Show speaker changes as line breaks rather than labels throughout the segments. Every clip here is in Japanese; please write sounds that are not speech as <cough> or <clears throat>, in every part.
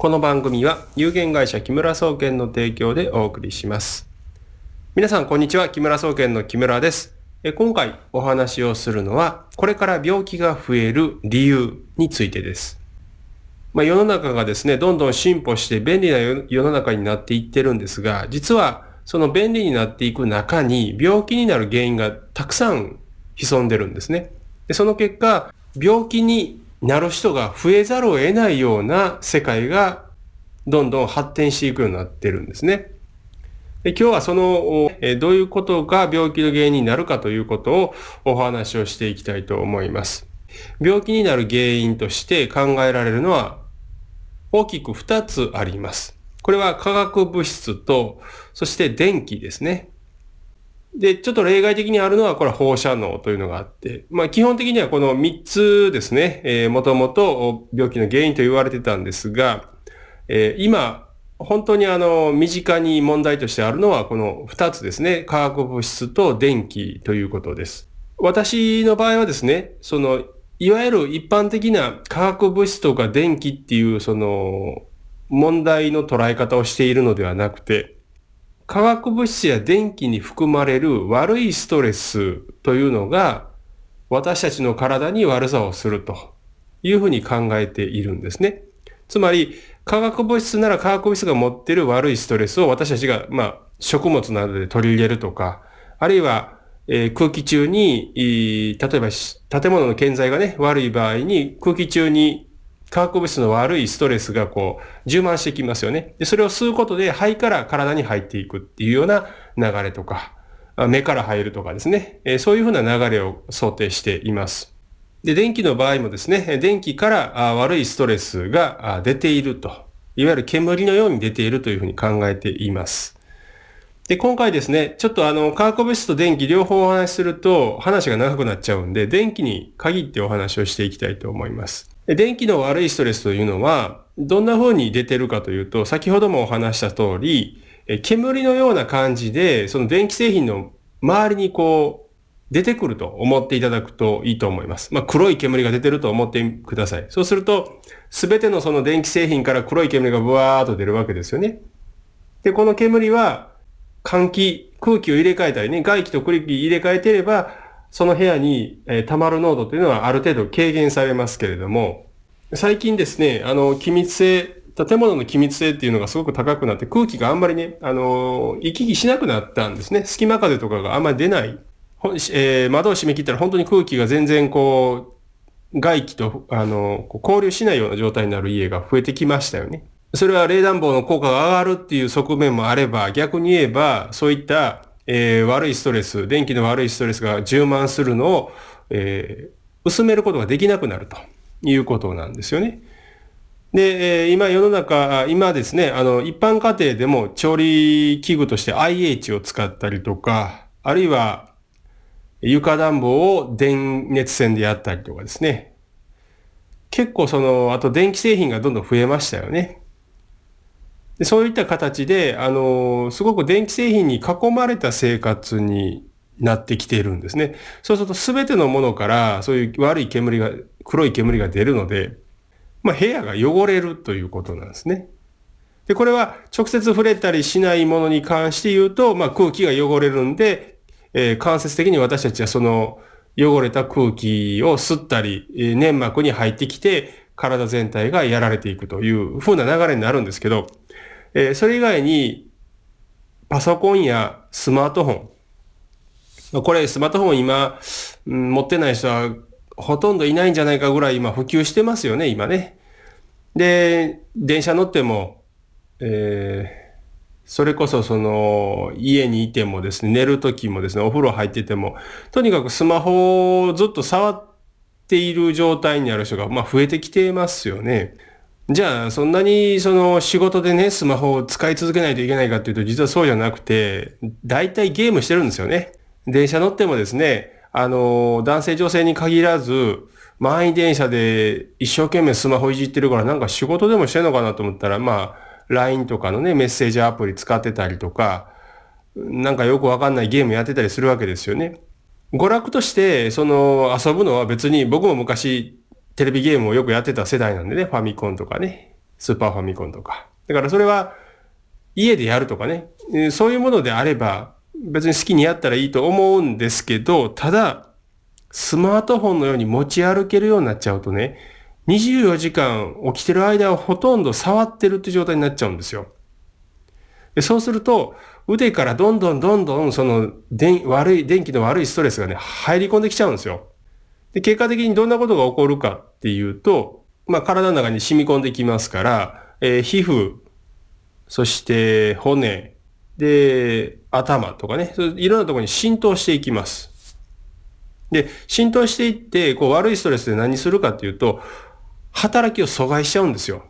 この番組は有限会社木村総研の提供でお送りします。皆さんこんにちは。木村総研の木村です。今回お話をするのは、これから病気が増える理由についてです。まあ、世の中がですね、どんどん進歩して便利な世の中になっていってるんですが、実はその便利になっていく中に病気になる原因がたくさん潜んでるんですね。でその結果、病気になる人が増えざるを得ないような世界がどんどん発展していくようになってるんですね。で今日はその、えどういうことが病気の原因になるかということをお話をしていきたいと思います。病気になる原因として考えられるのは大きく2つあります。これは化学物質と、そして電気ですね。で、ちょっと例外的にあるのは、これは放射能というのがあって、まあ基本的にはこの3つですね、えー、もともと病気の原因と言われてたんですが、えー、今、本当にあの、身近に問題としてあるのは、この2つですね、化学物質と電気ということです。私の場合はですね、その、いわゆる一般的な化学物質とか電気っていう、その、問題の捉え方をしているのではなくて、化学物質や電気に含まれる悪いストレスというのが私たちの体に悪さをするというふうに考えているんですね。つまり化学物質なら化学物質が持っている悪いストレスを私たちが、まあ、食物などで取り入れるとか、あるいは、えー、空気中に、例えば建物の建材がね、悪い場合に空気中に化学物質の悪いストレスがこう、充満してきますよね。で、それを吸うことで肺から体に入っていくっていうような流れとか、目から入るとかですね。えそういうふうな流れを想定しています。で、電気の場合もですね、電気から悪いストレスが出ていると。いわゆる煙のように出ているというふうに考えています。で、今回ですね、ちょっとあの、化学物質と電気両方お話しすると話が長くなっちゃうんで、電気に限ってお話をしていきたいと思います。電気の悪いストレスというのは、どんな風に出てるかというと、先ほどもお話した通り、煙のような感じで、その電気製品の周りにこう、出てくると思っていただくといいと思います。まあ、黒い煙が出てると思ってください。そうすると、すべてのその電気製品から黒い煙がブワーっと出るわけですよね。で、この煙は、換気、空気を入れ替えたりね、外気と空気入れ替えてれば、その部屋に、えー、溜まる濃度というのはある程度軽減されますけれども、最近ですね、あの、気密性、建物の気密性っていうのがすごく高くなって空気があんまりね、あの、行き来しなくなったんですね。隙間風とかがあんまり出ない。えー、窓を閉め切ったら本当に空気が全然こう、外気と、あの、交流しないような状態になる家が増えてきましたよね。それは冷暖房の効果が上がるっていう側面もあれば、逆に言えば、そういったえー、悪いストレス、電気の悪いストレスが充満するのを、えー、薄めることができなくなるということなんですよね。で、え、今世の中、今ですね、あの、一般家庭でも調理器具として IH を使ったりとか、あるいは床暖房を電熱線でやったりとかですね。結構その、あと電気製品がどんどん増えましたよね。でそういった形で、あの、すごく電気製品に囲まれた生活になってきているんですね。そうすると全てのものからそういう悪い煙が、黒い煙が出るので、まあ部屋が汚れるということなんですね。で、これは直接触れたりしないものに関して言うと、まあ空気が汚れるんで、えー、間接的に私たちはその汚れた空気を吸ったり、粘膜に入ってきて、体全体がやられていくという風な流れになるんですけど、えー、それ以外に、パソコンやスマートフォン。これ、スマートフォン今、うん、持ってない人はほとんどいないんじゃないかぐらい今普及してますよね、今ね。で、電車乗っても、えー、それこそその、家にいてもですね、寝るときもですね、お風呂入ってても、とにかくスマホをずっと触っている状態にある人が、まあ増えてきてますよね。じゃあ、そんなにその仕事でね、スマホを使い続けないといけないかっていうと、実はそうじゃなくて、大体ゲームしてるんですよね。電車乗ってもですね、あの、男性女性に限らず、満員電車で一生懸命スマホいじってるからなんか仕事でもしてんのかなと思ったら、まあ、LINE とかのね、メッセージアプリ使ってたりとか、なんかよくわかんないゲームやってたりするわけですよね。娯楽として、その、遊ぶのは別に僕も昔テレビゲームをよくやってた世代なんでね、ファミコンとかね。スーパーファミコンとか。だからそれは家でやるとかね、そういうものであれば別に好きにやったらいいと思うんですけど、ただ、スマートフォンのように持ち歩けるようになっちゃうとね、24時間起きてる間はほとんど触ってるって状態になっちゃうんですよ。でそうすると、腕からどんどんどんどんその電悪い、電気の悪いストレスがね、入り込んできちゃうんですよ。で、結果的にどんなことが起こるかっていうと、まあ体の中に染み込んできますから、えー、皮膚、そして骨、で、頭とかね、いろんなところに浸透していきます。で、浸透していって、こう悪いストレスで何するかっていうと、働きを阻害しちゃうんですよ。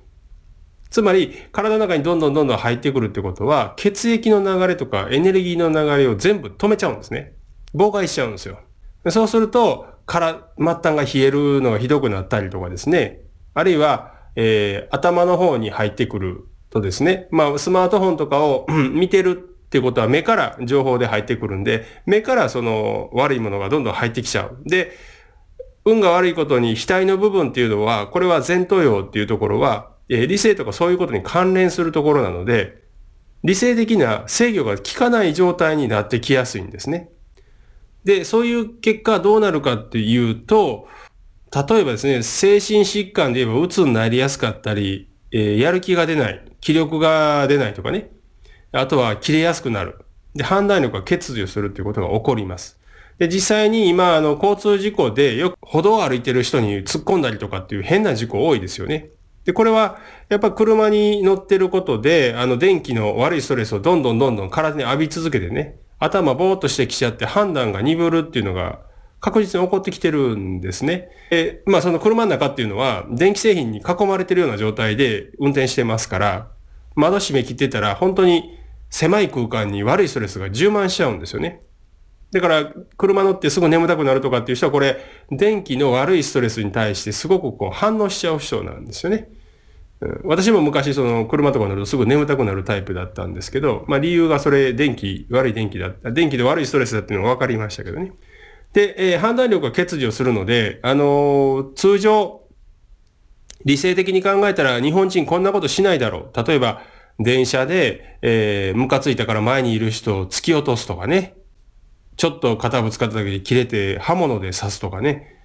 つまり、体の中にどんどんどんどん入ってくるってことは、血液の流れとかエネルギーの流れを全部止めちゃうんですね。妨害しちゃうんですよ。そうすると、から、末端が冷えるのがひどくなったりとかですね。あるいは、えー、頭の方に入ってくるとですね、まあ、スマートフォンとかを <clears throat> 見てるっていうことは目から情報で入ってくるんで、目からその悪いものがどんどん入ってきちゃう。で、運が悪いことに額の部分っていうのは、これは前頭葉っていうところは、え理性とかそういうことに関連するところなので、理性的な制御が効かない状態になってきやすいんですね。で、そういう結果どうなるかっていうと、例えばですね、精神疾患で言えば鬱になりやすかったり、えー、やる気が出ない、気力が出ないとかね。あとは切れやすくなる。で、判断力が欠如するっていうことが起こります。で、実際に今、あの、交通事故でよく歩道を歩いてる人に突っ込んだりとかっていう変な事故多いですよね。で、これは、やっぱ車に乗ってることで、あの、電気の悪いストレスをどんどんどんどん体に浴び続けてね、頭ぼーっとしてきちゃって判断が鈍るっていうのが確実に起こってきてるんですね。え、まあその車の中っていうのは電気製品に囲まれてるような状態で運転してますから、窓閉め切ってたら本当に狭い空間に悪いストレスが充満しちゃうんですよね。だから、車乗ってすぐ眠たくなるとかっていう人はこれ、電気の悪いストレスに対してすごくこう反応しちゃう人なんですよね。私も昔その車とか乗るとすぐ眠たくなるタイプだったんですけど、まあ理由がそれ電気、悪い電気だった、電気で悪いストレスだっていうのが分かりましたけどね。で、えー、判断力が欠如するので、あのー、通常、理性的に考えたら日本人こんなことしないだろう。例えば、電車で、えー、ムカついたから前にいる人を突き落とすとかね。ちょっと肩ぶつかっただけで切れて刃物で刺すとかね。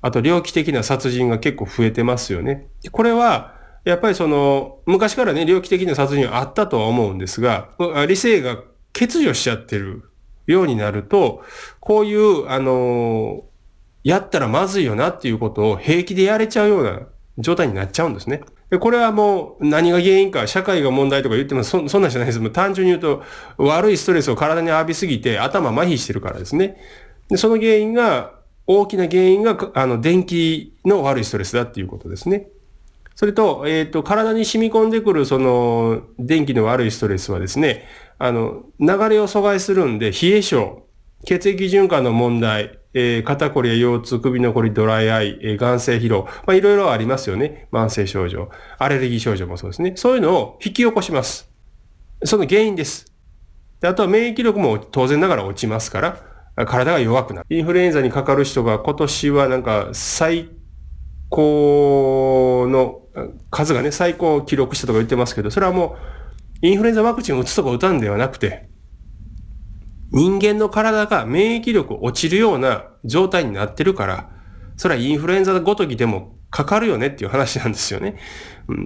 あと、猟奇的な殺人が結構増えてますよね。これは、やっぱりその、昔からね、猟奇的な殺人はあったとは思うんですが、理性が欠如しちゃってるようになると、こういう、あのやったらまずいよなっていうことを平気でやれちゃうような状態になっちゃうんですね。で、これはもう何が原因か、社会が問題とか言ってもそそんなんじゃないです。もう単純に言うと、悪いストレスを体に浴びすぎて頭麻痺してるからですね。で、その原因が、大きな原因が、あの、電気の悪いストレスだっていうことですね。それと、えっ、ー、と、体に染み込んでくる、その、電気の悪いストレスはですね、あの、流れを阻害するんで、冷え症、血液循環の問題、えー、肩こりや腰痛、首のこり、ドライアイ、えー、眼性疲労、まあ、いろいろありますよね。慢性症状。アレルギー症状もそうですね。そういうのを引き起こします。その原因です。であとは免疫力も当然ながら落ちますから、体が弱くなる。インフルエンザにかかる人が今年はなんか最高の数がね、最高を記録したとか言ってますけど、それはもう、インフルエンザワクチンを打つとか打たんではなくて、人間の体が免疫力落ちるような状態になってるから、それはインフルエンザごときでもかかるよねっていう話なんですよね。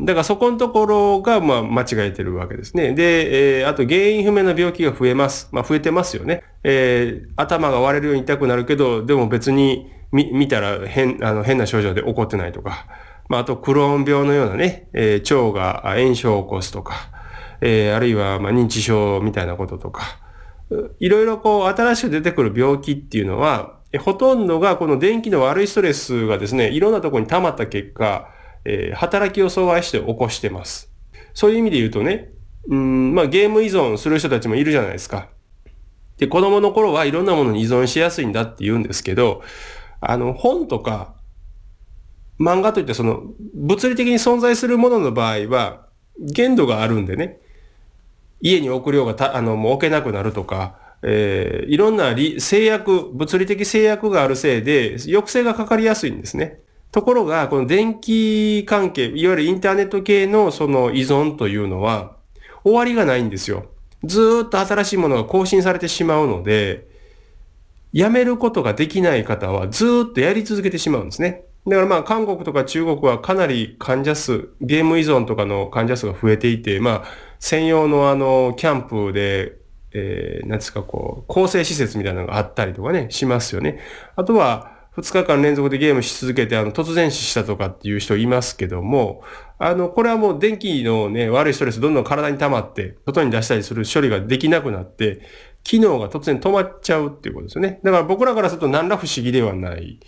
だからそこのところが、まあ、間違えてるわけですね。で、えー、あと原因不明な病気が増えます。まあ、増えてますよね。えー、頭が割れるように痛くなるけど、でも別に見、見たら変、あの、変な症状で起こってないとか。まあ、あと、クローン病のようなね、えー、腸が炎症を起こすとか。えー、あるいは、まあ、認知症みたいなこととか。いろいろこう、新しく出てくる病気っていうのは、ほとんどがこの電気の悪いストレスがですね、いろんなところに溜まった結果、えー、働きを阻害して起こしてます。そういう意味で言うとね、うん、まあゲーム依存する人たちもいるじゃないですか。で、子供の頃はいろんなものに依存しやすいんだって言うんですけど、あの、本とか、漫画といってその、物理的に存在するものの場合は、限度があるんでね、家に置く量がた、あの、もう置けなくなるとか、えー、いろんな制約、物理的制約があるせいで、抑制がかかりやすいんですね。ところが、この電気関係、いわゆるインターネット系のその依存というのは、終わりがないんですよ。ずっと新しいものが更新されてしまうので、やめることができない方はずっとやり続けてしまうんですね。だからまあ韓国とか中国はかなり患者数、ゲーム依存とかの患者数が増えていて、まあ専用のあのキャンプで、えー、なんですかこう、構成施設みたいなのがあったりとかね、しますよね。あとは、2日間連続でゲームし続けて、あの、突然死したとかっていう人いますけども、あの、これはもう電気のね、悪いストレスどんどん体に溜まって、外に出したりする処理ができなくなって、機能が突然止まっちゃうっていうことですよね。だから僕らからすると何ら不思議ではない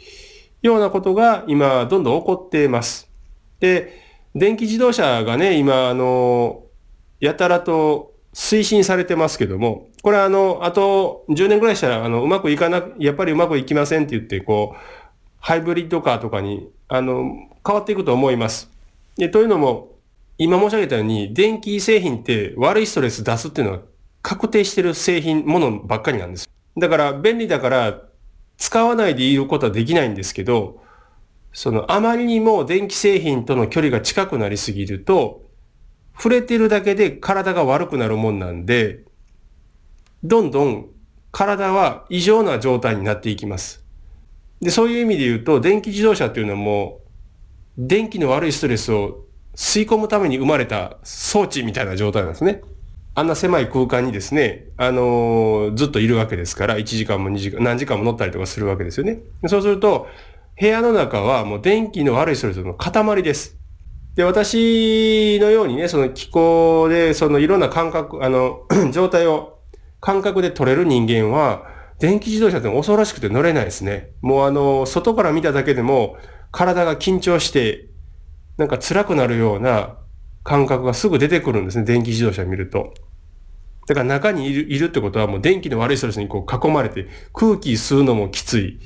ようなことが今どんどん起こっています。で、電気自動車がね、今、あの、やたらと推進されてますけども、これあの、あと10年ぐらいしたら、あの、うまくいかな、やっぱりうまくいきませんって言って、こう、ハイブリッドカーとかに、あの、変わっていくと思います。で、というのも、今申し上げたように、電気製品って悪いストレス出すっていうのは確定してる製品、ものばっかりなんです。だから、便利だから、使わないでいることはできないんですけど、その、あまりにも電気製品との距離が近くなりすぎると、触れてるだけで体が悪くなるもんなんで、どんどん体は異常な状態になっていきます。で、そういう意味で言うと、電気自動車っていうのはもう、電気の悪いストレスを吸い込むために生まれた装置みたいな状態なんですね。あんな狭い空間にですね、あのー、ずっといるわけですから、1時間も2時間、何時間も乗ったりとかするわけですよね。そうすると、部屋の中はもう電気の悪いストレスの塊です。で、私のようにね、その気候で、そのいろんな感覚、あの、<clears throat> 状態を感覚で取れる人間は、電気自動車って恐ろしくて乗れないですね。もうあの、外から見ただけでも、体が緊張して、なんか辛くなるような感覚がすぐ出てくるんですね、電気自動車見ると。だから中にいるいるってことはもう電気の悪いストレスにこう囲まれて空気吸うのもきつい。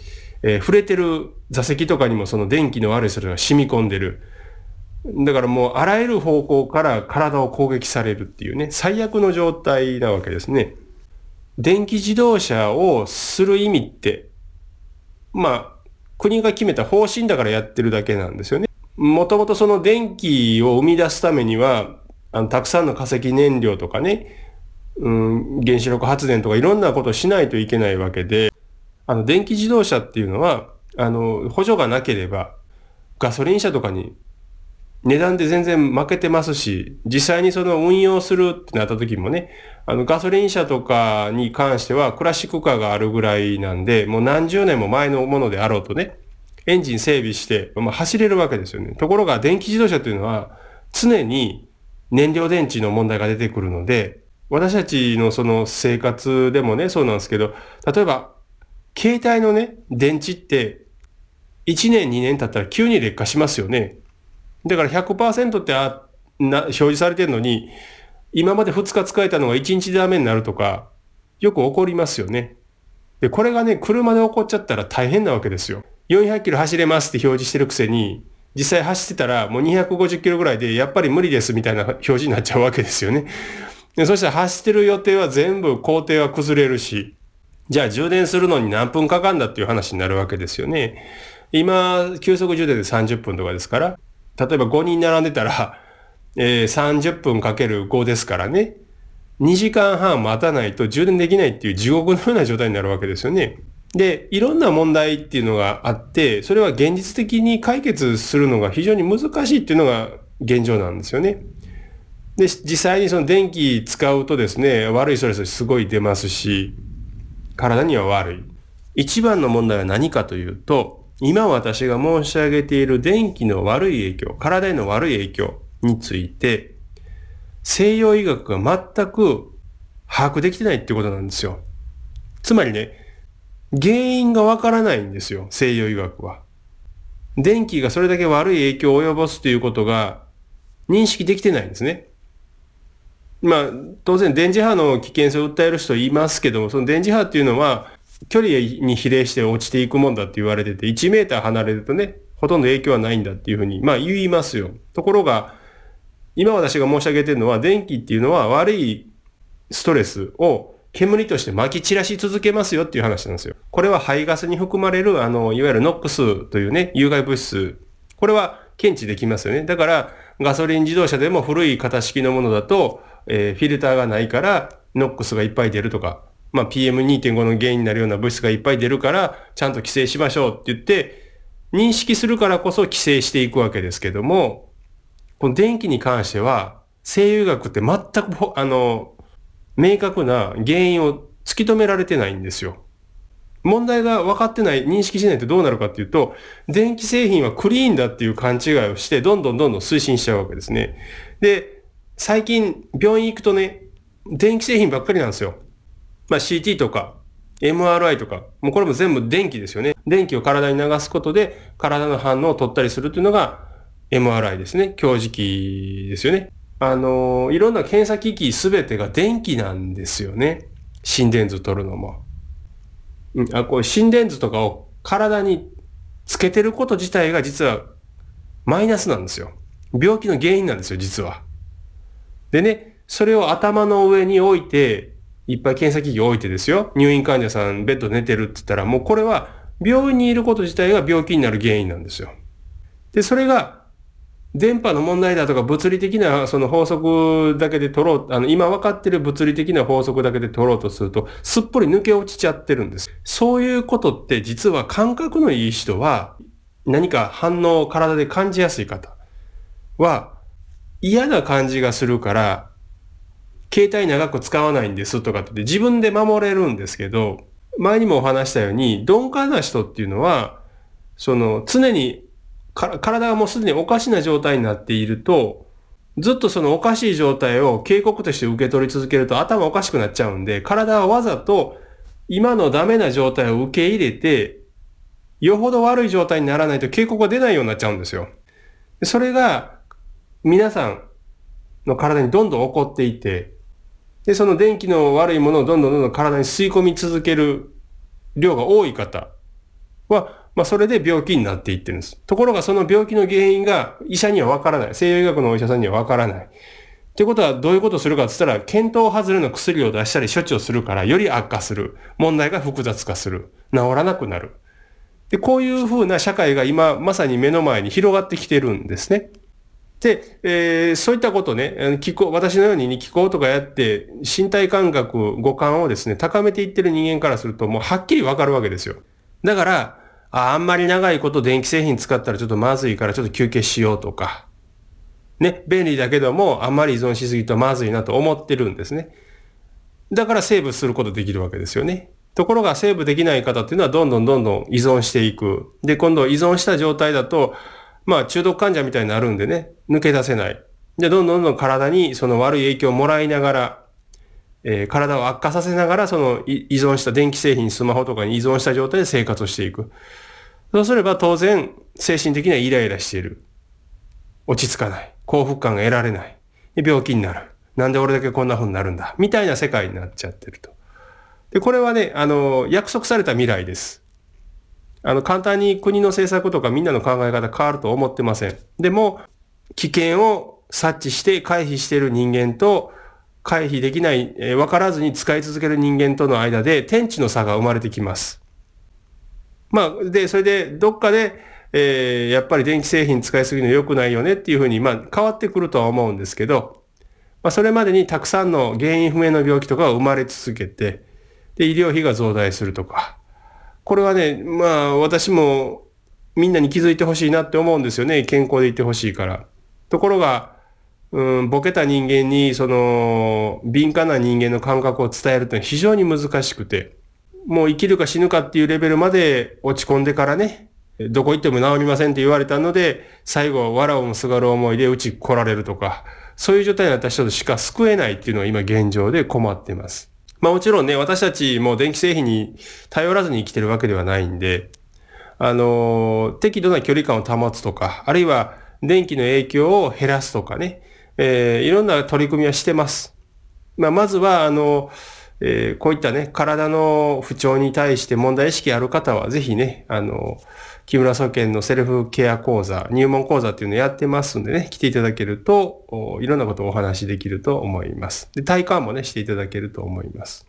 えー、触れてる座席とかにもその電気の悪いストレスが染み込んでる。だからもうあらゆる方向から体を攻撃されるっていうね、最悪の状態なわけですね。電気自動車をする意味って、まあ、国が決めた方針だからやってるだけなんですよね。もともとその電気を生み出すためには、あの、たくさんの化石燃料とかね、うん、原子力発電とかいろんなことをしないといけないわけで、あの、電気自動車っていうのは、あの、補助がなければ、ガソリン車とかに値段で全然負けてますし、実際にその運用するってなった時もね、あのガソリン車とかに関してはクラシックカーがあるぐらいなんで、もう何十年も前のものであろうとね、エンジン整備して、まあ、走れるわけですよね。ところが電気自動車というのは常に燃料電池の問題が出てくるので、私たちのその生活でもね、そうなんですけど、例えば、携帯のね、電池って1年2年経ったら急に劣化しますよね。だから100%ってあな表示されてるのに、今まで2日使えたのが1日でダメになるとか、よく起こりますよね。で、これがね、車で起こっちゃったら大変なわけですよ。400キロ走れますって表示してるくせに、実際走ってたらもう250キロぐらいで、やっぱり無理ですみたいな表示になっちゃうわけですよね。でそしたら走ってる予定は全部工程は崩れるし、じゃあ充電するのに何分かかんだっていう話になるわけですよね。今、急速充電で30分とかですから、例えば5人並んでたら、えー、30分かける5ですからね。2時間半待たないと充電できないっていう地獄のような状態になるわけですよね。で、いろんな問題っていうのがあって、それは現実的に解決するのが非常に難しいっていうのが現状なんですよね。で、実際にその電気使うとですね、悪いストレスすごい出ますし、体には悪い。一番の問題は何かというと、今私が申し上げている電気の悪い影響、体への悪い影響について、西洋医学が全く把握できてないっていうことなんですよ。つまりね、原因がわからないんですよ、西洋医学は。電気がそれだけ悪い影響を及ぼすということが認識できてないんですね。まあ、当然電磁波の危険性を訴える人いますけども、その電磁波っていうのは、距離に比例して落ちていくもんだって言われてて、1メーター離れるとね、ほとんど影響はないんだっていうふうに、まあ言いますよ。ところが、今私が申し上げてるのは、電気っていうのは悪いストレスを煙として撒き散らし続けますよっていう話なんですよ。これは排ガスに含まれる、あの、いわゆるノックスというね、有害物質これは検知できますよね。だから、ガソリン自動車でも古い型式のものだと、えー、フィルターがないから、ノックスがいっぱい出るとか、まあ、PM2.5 の原因になるような物質がいっぱい出るから、ちゃんと規制しましょうって言って、認識するからこそ規制していくわけですけども、この電気に関しては、声優学って全く、あの、明確な原因を突き止められてないんですよ。問題が分かってない、認識しないとどうなるかっていうと、電気製品はクリーンだっていう勘違いをして、どんどんどんどん推進しちゃうわけですね。で、最近病院行くとね、電気製品ばっかりなんですよ。まあ CT とか MRI とか、もうこれも全部電気ですよね。電気を体に流すことで体の反応を取ったりするっていうのが MRI ですね。強磁気ですよね。あの、いろんな検査機器すべてが電気なんですよね。心電図取るのも。うん、あ、こう心電図とかを体につけてること自体が実はマイナスなんですよ。病気の原因なんですよ、実は。でね、それを頭の上に置いて、いっぱい検査機器置いてですよ。入院患者さんベッド寝てるって言ったら、もうこれは病院にいること自体が病気になる原因なんですよ。で、それが電波の問題だとか物理的なその法則だけで取ろう、あの、今分かってる物理的な法則だけで取ろうとすると、すっぽり抜け落ちちゃってるんです。そういうことって実は感覚のいい人は、何か反応を体で感じやすい方は、嫌な感じがするから、携帯長く使わないんですとかって自分で守れるんですけど、前にもお話したように、鈍感な人っていうのは、その常に体がもうすでにおかしな状態になっていると、ずっとそのおかしい状態を警告として受け取り続けると頭おかしくなっちゃうんで、体はわざと今のダメな状態を受け入れて、よほど悪い状態にならないと警告が出ないようになっちゃうんですよ。それが皆さんの体にどんどん起こっていて、で、その電気の悪いものをどんどんどんどん体に吸い込み続ける量が多い方は、まあ、それで病気になっていってるんです。ところがその病気の原因が医者にはわからない。西洋医学のお医者さんにはわからない。ってことはどういうことするかって言ったら、検討外れの薬を出したり処置をするから、より悪化する。問題が複雑化する。治らなくなる。で、こういうふうな社会が今、まさに目の前に広がってきてるんですね。で、えー、そういったことね、気候、私のように気候とかやって、身体感覚、五感をですね、高めていってる人間からすると、もうはっきりわかるわけですよ。だから、ああんまり長いこと電気製品使ったらちょっとまずいからちょっと休憩しようとか、ね、便利だけども、あんまり依存しすぎるとまずいなと思ってるんですね。だからセーブすることできるわけですよね。ところがセーブできない方っていうのはどんどんどんどん依存していく。で、今度依存した状態だと、まあ中毒患者みたいになるんでね、抜け出せない。で、どんどんどんどん体にその悪い影響をもらいながら、えー、体を悪化させながら、その依存した電気製品、スマホとかに依存した状態で生活をしていく。そうすれば当然、精神的にはイライラしている。落ち着かない。幸福感が得られない。病気になる。なんで俺だけこんな風になるんだ。みたいな世界になっちゃってると。で、これはね、あの、約束された未来です。あの、簡単に国の政策とかみんなの考え方変わると思ってません。でも、危険を察知して回避している人間と、回避できない、えー、分からずに使い続ける人間との間で天地の差が生まれてきます。まあ、で、それで、どっかで、えー、やっぱり電気製品使いすぎるの良くないよねっていうふうに、まあ、変わってくるとは思うんですけど、まあ、それまでにたくさんの原因不明の病気とかが生まれ続けて、で、医療費が増大するとか。これはね、まあ、私もみんなに気づいてほしいなって思うんですよね。健康でいてほしいから。ところが、うん、ボケた人間に、その、敏感な人間の感覚を伝えるというのは非常に難しくて、もう生きるか死ぬかっていうレベルまで落ち込んでからね、どこ行っても治りませんって言われたので、最後は、藁をもすがる思いでうち来られるとか、そういう状態になった人しか救えないっていうのは今現状で困っています。まあもちろんね、私たちも電気製品に頼らずに生きてるわけではないんで、あの、適度な距離感を保つとか、あるいは電気の影響を減らすとかね、えー、いろんな取り組みはしてます。まあ、まずは、あの、えー、こういったね、体の不調に対して問題意識ある方は、ぜひね、あの、木村総研のセルフケア講座、入門講座っていうのをやってますんでね、来ていただけると、いろんなことをお話しできると思います。で、体感もね、していただけると思います。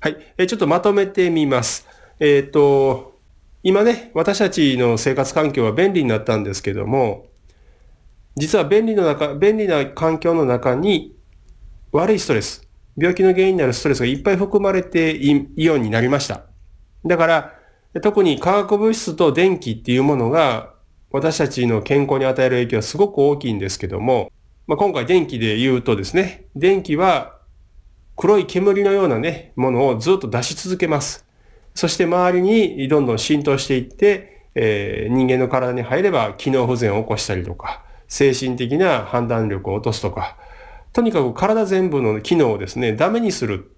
はい。えー、ちょっとまとめてみます。えっ、と、今ね、私たちの生活環境は便利になったんですけども、実は便利の中、便利な環境の中に悪いストレス、病気の原因になるストレスがいっぱい含まれていいようになりました。だから、特に化学物質と電気っていうものが私たちの健康に与える影響はすごく大きいんですけども、まあ、今回電気で言うとですね、電気は黒い煙のようなね、ものをずっと出し続けます。そして周りにどんどん浸透していって、えー、人間の体に入れば機能不全を起こしたりとか、精神的な判断力を落とすとか、とにかく体全部の機能をですね、ダメにする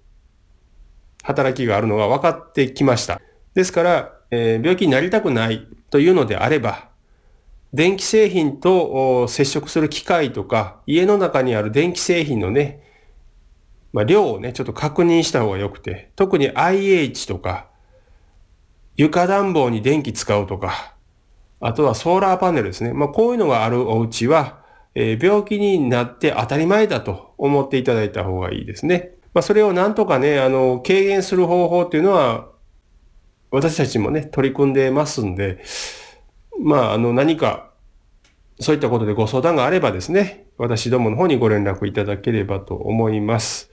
働きがあるのが分かってきました。ですから、えー、病気になりたくないというのであれば、電気製品と接触する機械とか、家の中にある電気製品のね、まあ、量をね、ちょっと確認した方が良くて、特に IH とか、床暖房に電気使うとか、あとはソーラーパネルですね。まあ、こういうのがあるお家は、えー、病気になって当たり前だと思っていただいた方がいいですね。まあ、それをなんとかね、あの、軽減する方法っていうのは、私たちもね、取り組んでますんで、まあ、あの、何か、そういったことでご相談があればですね、私どもの方にご連絡いただければと思います。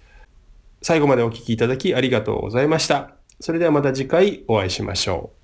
最後までお聞きいただきありがとうございました。それではまた次回お会いしましょう。